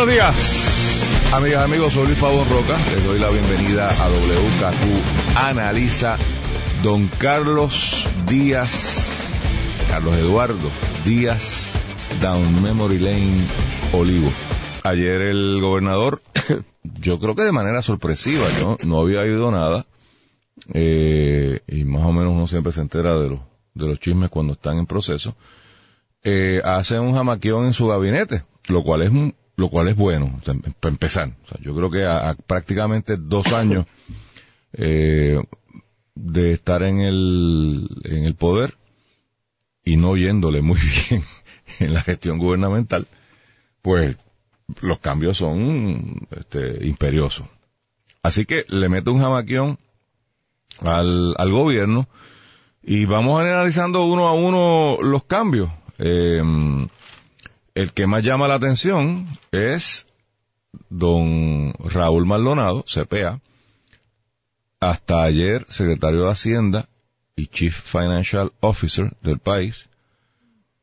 Buenos días, amigas, amigos. Soy Luis Roca. Les doy la bienvenida a WKQ Analiza. Don Carlos Díaz, Carlos Eduardo Díaz, Down Memory Lane, Olivo. Ayer el gobernador, yo creo que de manera sorpresiva, yo no había oído nada. Eh, y más o menos uno siempre se entera de los, de los chismes cuando están en proceso. Eh, hace un jamaquión en su gabinete, lo cual es un, lo cual es bueno, o sea, para empezar. O sea, yo creo que a, a prácticamente dos años eh, de estar en el, en el poder y no yéndole muy bien en la gestión gubernamental, pues los cambios son este, imperiosos. Así que le meto un jamaquión al, al gobierno y vamos analizando uno a uno los cambios. Eh, el que más llama la atención es don Raúl Maldonado, CPA, hasta ayer secretario de Hacienda y Chief Financial Officer del país,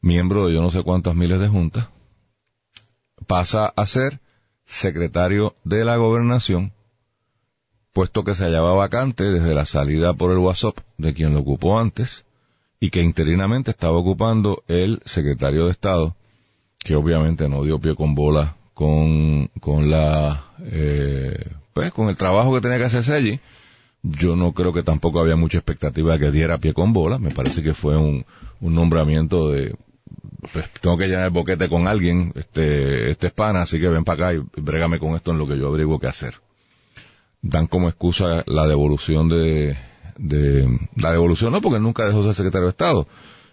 miembro de yo no sé cuántas miles de juntas, pasa a ser secretario de la gobernación, puesto que se hallaba vacante desde la salida por el WhatsApp de quien lo ocupó antes y que interinamente estaba ocupando el secretario de Estado, que obviamente no dio pie con bola con, con la, eh, pues con el trabajo que tenía que hacerse allí. Yo no creo que tampoco había mucha expectativa de que diera pie con bola. Me parece que fue un, un nombramiento de, pues, tengo que llenar el boquete con alguien, este, este es pana, así que ven para acá y brégame con esto en lo que yo abrigo que hacer. Dan como excusa la devolución de, de, la devolución no, porque nunca dejó ser secretario de Estado.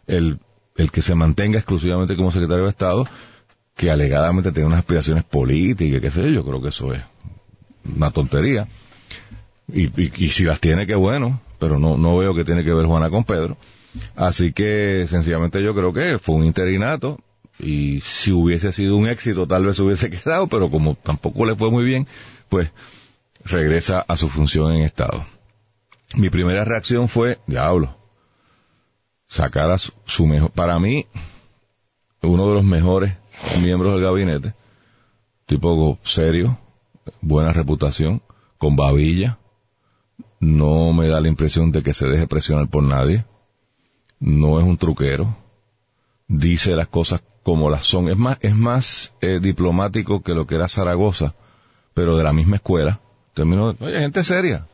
El, el que se mantenga exclusivamente como secretario de Estado, que alegadamente tiene unas aspiraciones políticas, qué sé yo, creo que eso es una tontería. Y, y, si las tiene, qué bueno, pero no, no veo que tiene que ver Juana con Pedro. Así que sencillamente yo creo que fue un interinato y si hubiese sido un éxito tal vez hubiese quedado, pero como tampoco le fue muy bien, pues regresa a su función en Estado. Mi primera reacción fue, diablo, sacar a su, su mejor, para mí, uno de los mejores miembros del gabinete, tipo serio, buena reputación, con babilla, no me da la impresión de que se deje presionar por nadie, no es un truquero, dice las cosas como las son, es más, es más eh, diplomático que lo que era Zaragoza, pero de la misma escuela, terminó, oye, gente seria.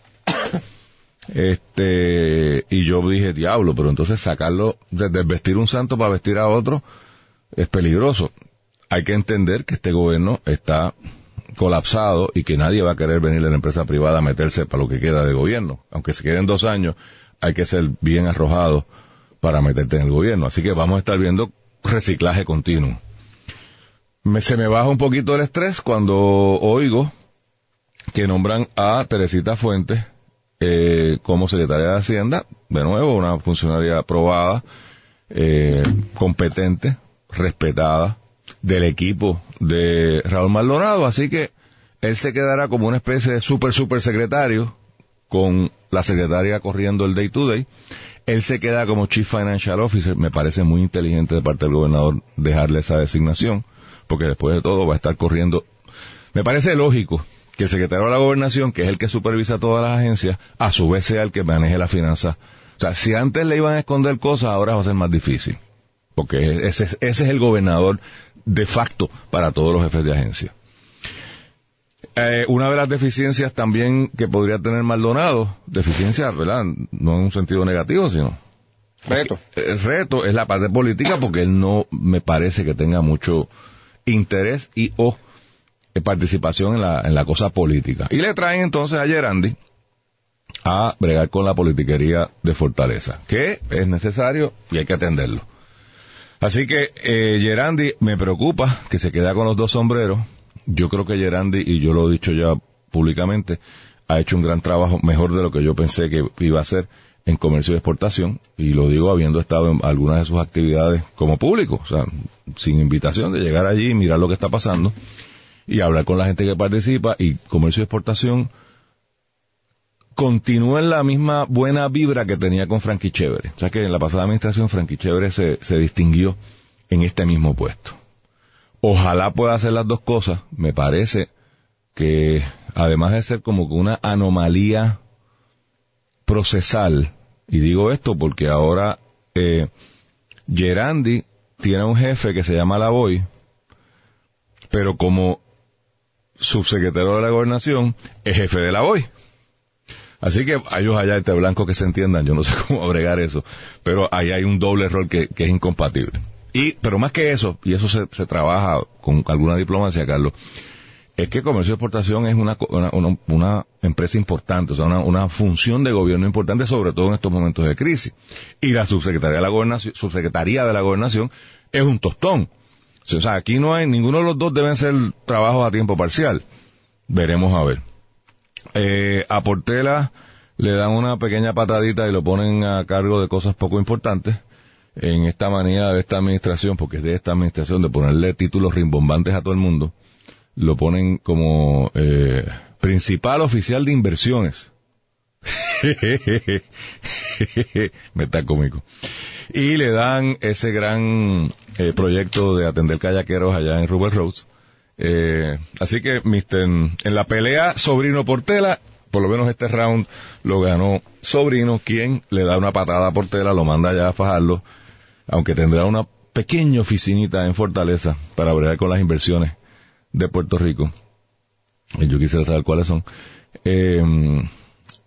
Este, y yo dije, diablo, pero entonces sacarlo, desde vestir un santo para vestir a otro, es peligroso. Hay que entender que este gobierno está colapsado y que nadie va a querer venir a la empresa privada a meterse para lo que queda de gobierno. Aunque se queden dos años, hay que ser bien arrojado para meterte en el gobierno. Así que vamos a estar viendo reciclaje continuo. Me, se me baja un poquito el estrés cuando oigo que nombran a Teresita Fuentes eh, como secretaria de Hacienda, de nuevo, una funcionaria aprobada, eh, competente, respetada, del equipo de Raúl Maldonado, así que él se quedará como una especie de super super secretario con la secretaria corriendo el day to day. Él se queda como Chief Financial Officer, me parece muy inteligente de parte del gobernador dejarle esa designación, porque después de todo va a estar corriendo. Me parece lógico que el secretario de la gobernación, que es el que supervisa todas las agencias, a su vez sea el que maneje la finanza. O sea, si antes le iban a esconder cosas, ahora va a ser más difícil. Porque ese, ese es el gobernador de facto para todos los jefes de agencia. Eh, una de las deficiencias también que podría tener Maldonado, deficiencia, ¿verdad? No en un sentido negativo, sino... Reto. El reto es la parte política porque él no me parece que tenga mucho interés y o participación en la, en la cosa política. Y le traen entonces a Gerandi a bregar con la politiquería de Fortaleza, que es necesario y hay que atenderlo. Así que eh, Gerandi me preocupa que se queda con los dos sombreros yo creo que Gerandi, y yo lo he dicho ya públicamente, ha hecho un gran trabajo, mejor de lo que yo pensé que iba a hacer en comercio y exportación, y lo digo habiendo estado en algunas de sus actividades como público, o sea, sin invitación de llegar allí y mirar lo que está pasando y hablar con la gente que participa y comercio y exportación continúa en la misma buena vibra que tenía con Frankie Chévere. O sea que en la pasada administración Frankie Chévere se, se distinguió en este mismo puesto. Ojalá pueda hacer las dos cosas. Me parece que además de ser como una anomalía procesal, y digo esto porque ahora eh, Gerandi tiene un jefe que se llama Lavoy, pero como subsecretario de la gobernación es jefe de Lavoy. Así que ellos allá este blanco que se entiendan, yo no sé cómo agregar eso, pero ahí hay un doble rol que, es incompatible. Y, pero más que eso, y eso se, trabaja con alguna diplomacia, Carlos, es que comercio y exportación es una, una, una empresa importante, o sea, una, una, función de gobierno importante, sobre todo en estos momentos de crisis. Y la subsecretaría de la gobernación, subsecretaría de la gobernación es un tostón. O sea, aquí no hay, ninguno de los dos deben ser trabajos a tiempo parcial. Veremos a ver. Eh, a Portela le dan una pequeña patadita y lo ponen a cargo de cosas poco importantes en esta manía de esta administración, porque es de esta administración de ponerle títulos rimbombantes a todo el mundo, lo ponen como eh, principal oficial de inversiones. Me está cómico. Y le dan ese gran eh, proyecto de atender kayakeros allá en Rubber Roads. Eh, así que, mister, en la pelea Sobrino Portela, por lo menos este round lo ganó Sobrino, quien le da una patada a Portela, lo manda allá a fajarlo, aunque tendrá una pequeña oficinita en Fortaleza para bregar con las inversiones de Puerto Rico. Yo quisiera saber cuáles son. Eh,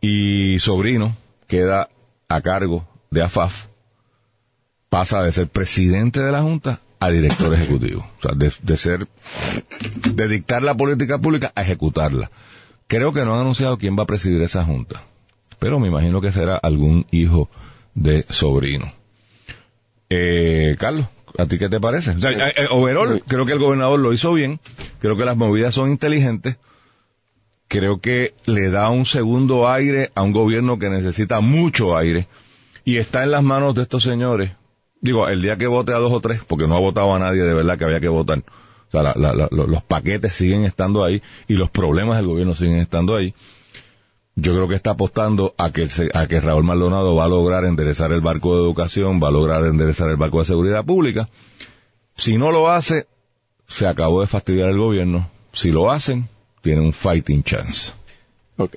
y Sobrino queda a cargo de AFAF, pasa de ser presidente de la Junta a director ejecutivo. O sea, de, de, ser, de dictar la política pública a ejecutarla. Creo que no han anunciado quién va a presidir esa Junta. Pero me imagino que será algún hijo de sobrino. Eh, Carlos, ¿A ti qué te parece? O sea, eh, eh, overall, creo que el gobernador lo hizo bien, creo que las movidas son inteligentes, creo que le da un segundo aire a un gobierno que necesita mucho aire y está en las manos de estos señores. Digo, el día que vote a dos o tres, porque no ha votado a nadie de verdad que había que votar. O sea, la, la, los paquetes siguen estando ahí y los problemas del gobierno siguen estando ahí. Yo creo que está apostando a que, a que Raúl Maldonado va a lograr enderezar el barco de educación, va a lograr enderezar el barco de seguridad pública. Si no lo hace, se acabó de fastidiar el gobierno. Si lo hacen, tiene un fighting chance. Ok.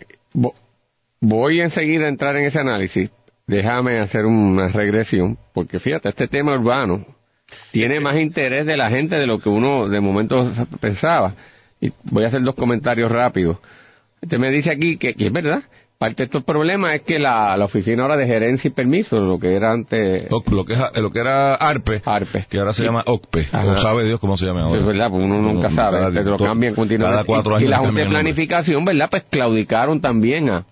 Voy enseguida a entrar en ese análisis. Déjame hacer una regresión, porque fíjate, este tema urbano tiene más interés de la gente de lo que uno de momento pensaba. Y voy a hacer dos comentarios rápidos. Usted me dice aquí que, es verdad. Parte de estos problemas es que la, la, oficina ahora de gerencia y permiso, lo que era antes... lo, que, lo que era ARPE, ARPE, que ahora se llama OCPE, no sabe Dios cómo se llama ahora. es verdad, porque uno nunca sabe, te lo cambian continuamente. Cada cuatro años y, la Junta de Planificación, ¿verdad? Pues claudicaron también a,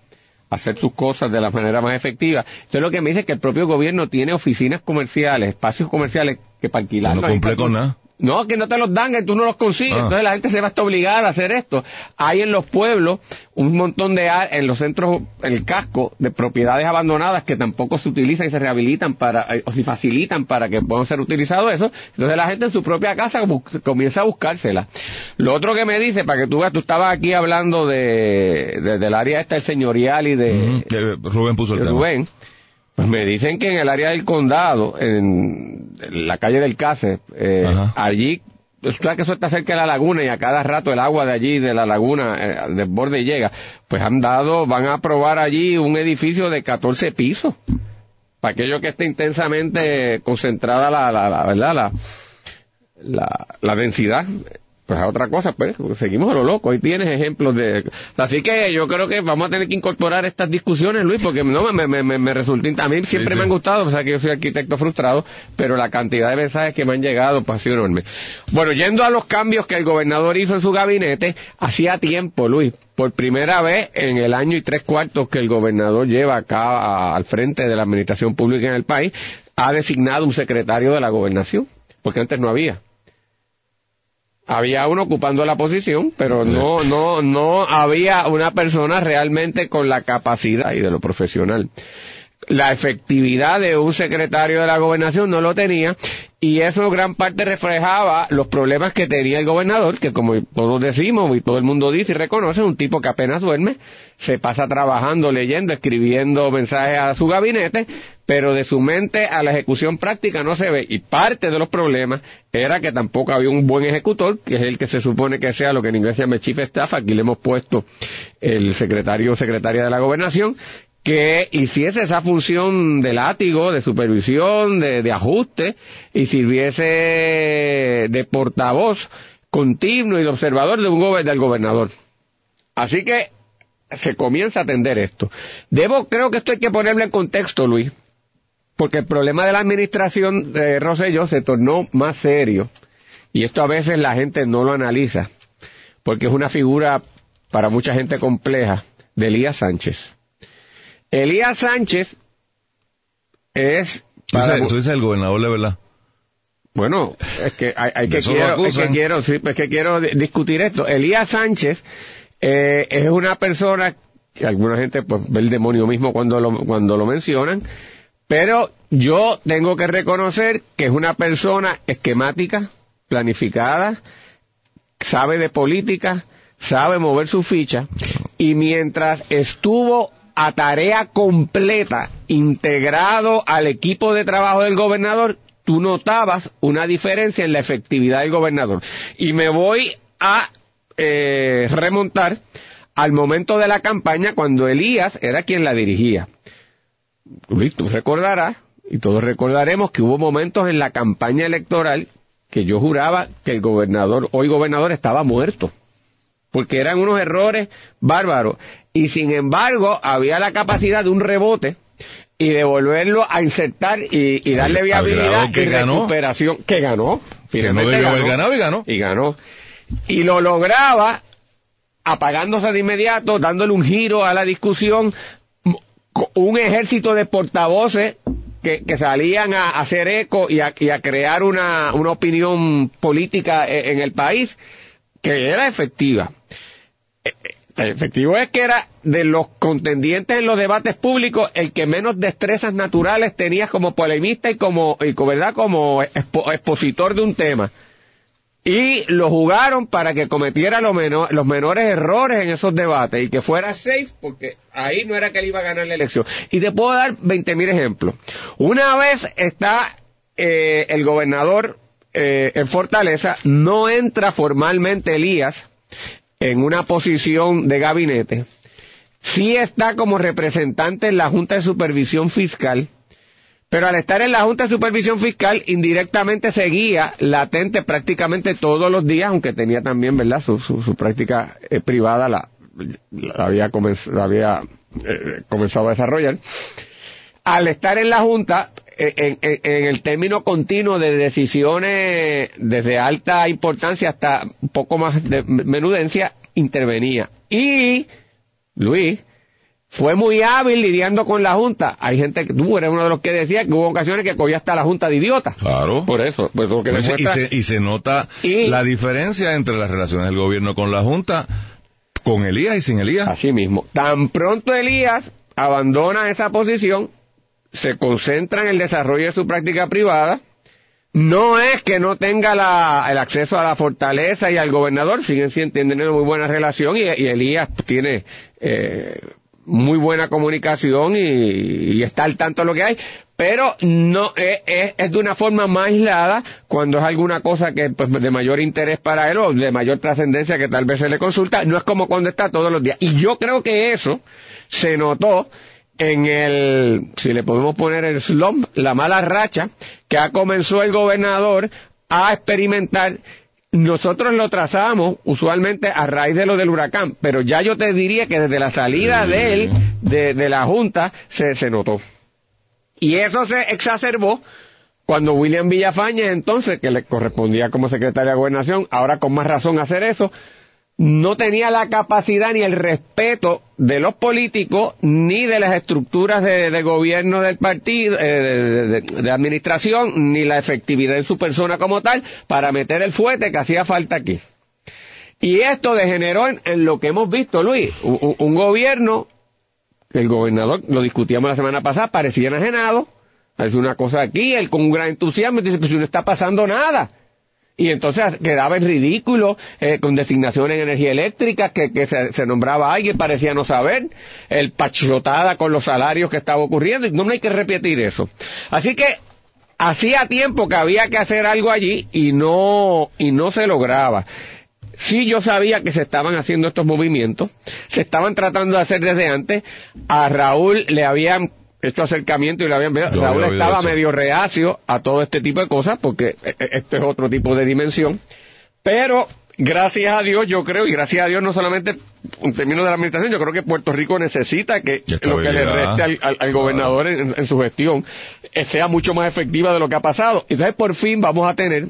hacer sus cosas de la manera más efectiva. Entonces lo que me dice es que el propio gobierno tiene oficinas comerciales, espacios comerciales que para alquilar. No cumple con nada. No, que no te los dan, que tú no los consigues. Ah. Entonces la gente se va a estar obligada a hacer esto. Hay en los pueblos un montón de, en los centros, el casco, de propiedades abandonadas que tampoco se utilizan y se rehabilitan para, eh, o se facilitan para que puedan ser utilizados eso. Entonces la gente en su propia casa comienza a buscársela. Lo otro que me dice, para que tú veas, tú estabas aquí hablando de, del área esta, el señorial y de... Rubén puso el Rubén. Pues me dicen que en el área del condado, en, la calle del Cáceres, eh, allí, sabes que eso está cerca de la laguna y a cada rato el agua de allí, de la laguna, eh, del borde llega, pues han dado, van a aprobar allí un edificio de 14 pisos. Para aquello que esté intensamente concentrada la, la, la ¿verdad? La, la, la densidad pues a otra cosa, pues, seguimos a lo loco. Ahí tienes ejemplos de... Así que yo creo que vamos a tener que incorporar estas discusiones, Luis, porque no me, me, me, me resulta... A mí siempre me han gustado, o sea que yo soy arquitecto frustrado, pero la cantidad de mensajes que me han llegado pues, ha sido enorme. Bueno, yendo a los cambios que el gobernador hizo en su gabinete, hacía tiempo, Luis, por primera vez en el año y tres cuartos que el gobernador lleva acá al frente de la administración pública en el país, ha designado un secretario de la gobernación, porque antes no había había uno ocupando la posición, pero no, no, no había una persona realmente con la capacidad y de lo profesional. La efectividad de un secretario de la gobernación no lo tenía y eso gran parte reflejaba los problemas que tenía el gobernador, que como todos decimos y todo el mundo dice y reconoce, un tipo que apenas duerme, se pasa trabajando, leyendo, escribiendo mensajes a su gabinete, pero de su mente a la ejecución práctica no se ve. Y parte de los problemas era que tampoco había un buen ejecutor, que es el que se supone que sea lo que en inglés se llama chief staff, aquí le hemos puesto el secretario o secretaria de la gobernación, que hiciese esa función de látigo, de supervisión, de, ajuste, y sirviese de portavoz continuo y de observador de un del gobernador. Así que se comienza a atender esto. Debo, creo que esto hay que ponerlo en contexto, Luis, porque el problema de la administración de Rosselló se tornó más serio, y esto a veces la gente no lo analiza, porque es una figura para mucha gente compleja, de Elías Sánchez. Elías Sánchez es... tú dices el gobernador de verdad. Bueno, es que hay, que quiero, es que quiero, sí, pues que quiero discutir esto. Elías Sánchez eh, es una persona que alguna gente pues ve el demonio mismo cuando lo, cuando lo mencionan, pero yo tengo que reconocer que es una persona esquemática, planificada, sabe de política, sabe mover su ficha, y mientras estuvo a tarea completa, integrado al equipo de trabajo del gobernador, tú notabas una diferencia en la efectividad del gobernador. Y me voy a eh, remontar al momento de la campaña cuando Elías era quien la dirigía. tú recordarás, y todos recordaremos que hubo momentos en la campaña electoral que yo juraba que el gobernador, hoy gobernador, estaba muerto porque eran unos errores bárbaros. Y sin embargo, había la capacidad de un rebote y de volverlo a insertar y, darle viabilidad y recuperación. Que ganó. Finalmente ganó, y ganó. Y ganó. Y lo lograba apagándose de inmediato, dándole un giro a la discusión, un ejército de portavoces que, salían a, hacer eco y a, crear una, una opinión política e, en el país que era efectiva. Efectivo es que era de los contendientes en los debates públicos el que menos destrezas naturales tenía como polemista y como, ¿verdad? como expositor de un tema. Y lo jugaron para que cometiera los menores errores en esos debates y que fuera safe porque ahí no era que él iba a ganar la elección. Y te puedo dar 20.000 ejemplos. Una vez está eh, el gobernador eh, en Fortaleza, no entra formalmente Elías en una posición de gabinete, sí está como representante en la Junta de Supervisión Fiscal, pero al estar en la Junta de Supervisión Fiscal, indirectamente seguía latente prácticamente todos los días, aunque tenía también, ¿verdad?, su, su, práctica eh, privada, la, había, eh, comenzado a desarrollar. Al estar en la Junta, en, el término continuo de decisiones desde alta importancia hasta un poco más de menudencia, intervenía. Y Luis fue muy hábil lidiando con la Junta. Hay gente que tú eres uno de los que decía que hubo ocasiones que cogía hasta la Junta de idiotas. Claro. Por eso. Pues, y, se, y, se, nota la diferencia entre las relaciones del gobierno con la Junta, con Elías y sin Elías. Así mismo. Tan pronto Elías abandona esa posición, se concentra en el desarrollo de su práctica privada. No es que no tenga el acceso a la fortaleza y al gobernador, siguen teniendo muy buena relación y, Elías tiene eh, muy buena comunicación y, está al tanto de lo que hay, pero no es, es, de una forma más aislada cuando es alguna cosa que pues, de mayor interés para él o de mayor trascendencia que tal vez se le consulta, no es como cuando está todos los días. Y yo creo que eso se notó en el, si le podemos poner el slump, la mala racha que ha comenzado el gobernador a experimentar. Nosotros lo trazamos usualmente a raíz de lo del huracán, pero ya yo te diría que desde la salida de él, de, de la Junta, se, se notó. Y eso se exacerbó cuando William Villafañez, entonces, que le correspondía como secretario de Gobernación, ahora con más razón hacer eso, no tenía la capacidad ni el respeto de los políticos ni de las estructuras de, gobierno del partido, eh, de, administración, ni la efectividad de su persona como tal para meter el fuete que hacía falta aquí. Y esto degeneró en, lo que hemos visto, Luis, un, gobierno, el gobernador, lo discutíamos la semana pasada, parecía enajenado, hace una cosa aquí, él con un gran entusiasmo dice, pues no está pasando nada y entonces quedaba en ridículo eh, con designaciones en energía eléctrica que, que se, nombraba a alguien parecía no saber el pachotada con los salarios que estaba ocurriendo y no, hay que repetir eso así que hacía tiempo que había que hacer algo allí y no y no se lograba Sí, yo sabía que se estaban haciendo estos movimientos, se estaban tratando de hacer desde antes. A Raúl le habían hecho acercamiento y lo habían. Raúl estaba medio reacio a todo este tipo de cosas porque e, e, este es otro tipo de dimensión. Pero gracias a Dios, yo creo, y gracias a Dios no solamente en términos de la administración, yo creo que Puerto Rico necesita que lo que le reste al, gobernador en, su gestión eh, sea mucho más efectiva de lo que ha pasado. Entonces, por fin vamos a tener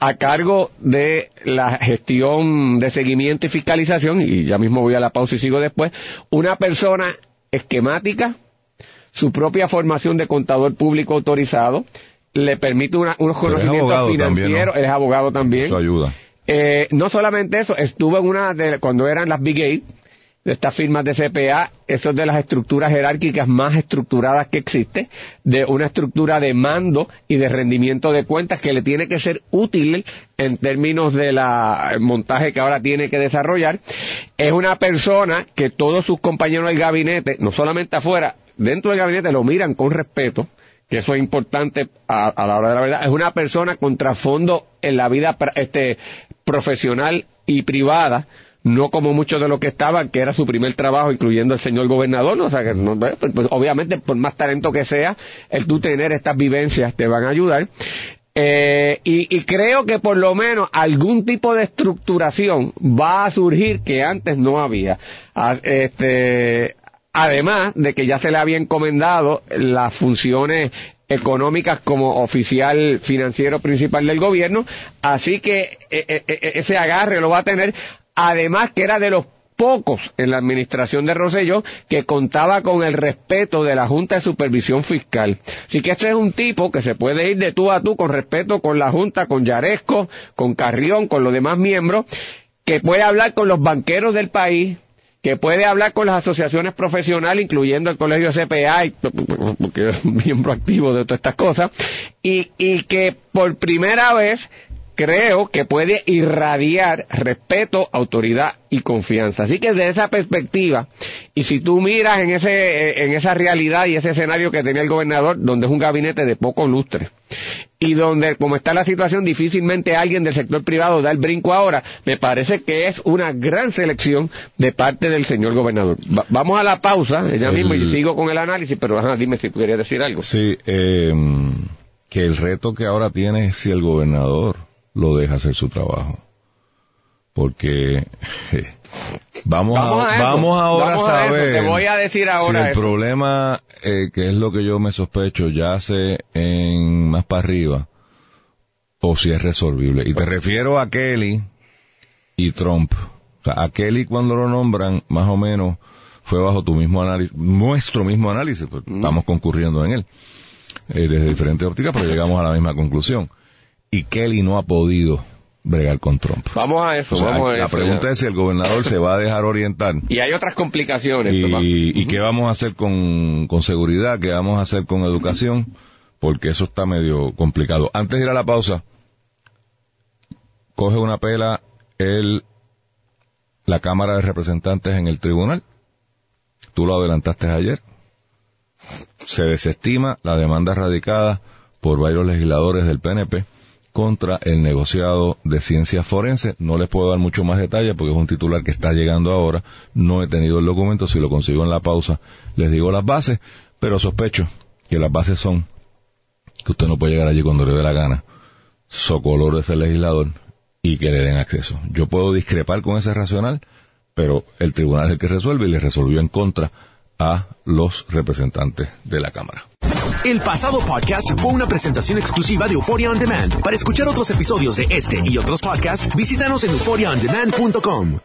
a cargo de la gestión de seguimiento y fiscalización, y ya mismo voy a la pausa y sigo después, una persona esquemática, su propia formación de contador público autorizado, le permite unos conocimientos financieros, es abogado también. Eso ayuda. Eh, no solamente eso, estuvo en una de, cuando eran las Big Eight, de estas firmas de CPA, eso es de las estructuras jerárquicas más estructuradas que existe, de una estructura de mando y de rendimiento de cuentas que le tiene que ser útil en términos de la montaje que ahora tiene que desarrollar. Es una persona que todos sus compañeros del gabinete, no solamente afuera, dentro del gabinete lo miran con respeto, que eso es importante a, la hora de la verdad, es una persona con trasfondo en la vida este, profesional y privada, no como muchos de los que estaban, que era su primer trabajo, incluyendo el señor gobernador, o sea que pues, pues, obviamente por más talento que sea, el tú tener estas vivencias te van a ayudar. Eh, y, y, creo que por lo menos algún tipo de estructuración va a surgir que antes no había. Ah, este, además de que ya se le había encomendado las funciones económicas como oficial financiero principal del gobierno, así que eh, eh, eh, ese agarre lo va a tener, además que era de los pocos en la administración de Rosselló que contaba con el respeto de la Junta de Supervisión Fiscal. Así que este es un tipo que se puede ir de tú a tú con respeto con la Junta, con Yaresco, con Carrión, con los demás miembros, que puede hablar con los banqueros del país, que puede hablar con las asociaciones profesionales, incluyendo el Colegio CPA, porque es miembro activo de todas estas cosas, y, y que por primera vez creo que puede irradiar respeto, autoridad y confianza. Así que desde esa perspectiva, y si tú miras en ese, en esa realidad y ese escenario que tenía el gobernador, donde es un gabinete de poco lustre, y donde, como está la situación, difícilmente alguien del sector privado da el brinco ahora, me parece que es una gran selección de parte del señor gobernador. vamos a la pausa, ella mismo, y sigo con el análisis, pero dime si querías decir algo. Sí, eh, que el reto que ahora tiene es si el gobernador lo deja hacer su trabajo. Porque vamos, a, vamos ahora a saber Te voy a decir ahora si el problema, eh, que es lo que yo me sospecho, yace en más para arriba o si es resolvible. Y te refiero a Kelly y Trump. O sea, a Kelly cuando lo nombran, más o menos, fue bajo tu mismo análisis, nuestro mismo análisis, pues, mm. estamos concurriendo en él, eh, desde diferentes ópticas, pero llegamos a la misma conclusión y Kelly no ha podido bregar con Trump. Vamos a eso, vamos a La pregunta es si el gobernador se va a dejar orientar. Y hay otras complicaciones. Y, qué vamos a hacer con, con seguridad, qué vamos a hacer con educación, porque eso está medio complicado. Antes de ir a la pausa, coge una pela el, la Cámara de Representantes en el tribunal. Tú lo adelantaste ayer. Se desestima la demanda radicada por varios legisladores del PNP contra el negociado de ciencias forenses. No les puedo dar mucho más detalle porque es un titular que está llegando ahora. No he tenido el documento. Si lo consigo en la pausa, les digo las bases. Pero sospecho que las bases son que usted no puede llegar allí cuando le dé la gana, socolor de ese legislador y que le den acceso. Yo puedo discrepar con ese racional, pero el tribunal es el que resuelve y le resolvió en contra a los representantes de la Cámara. El pasado podcast fue una presentación exclusiva de Euphoria On Demand. Para escuchar otros episodios de este y otros podcasts, visítanos en euphoriaondemand.com.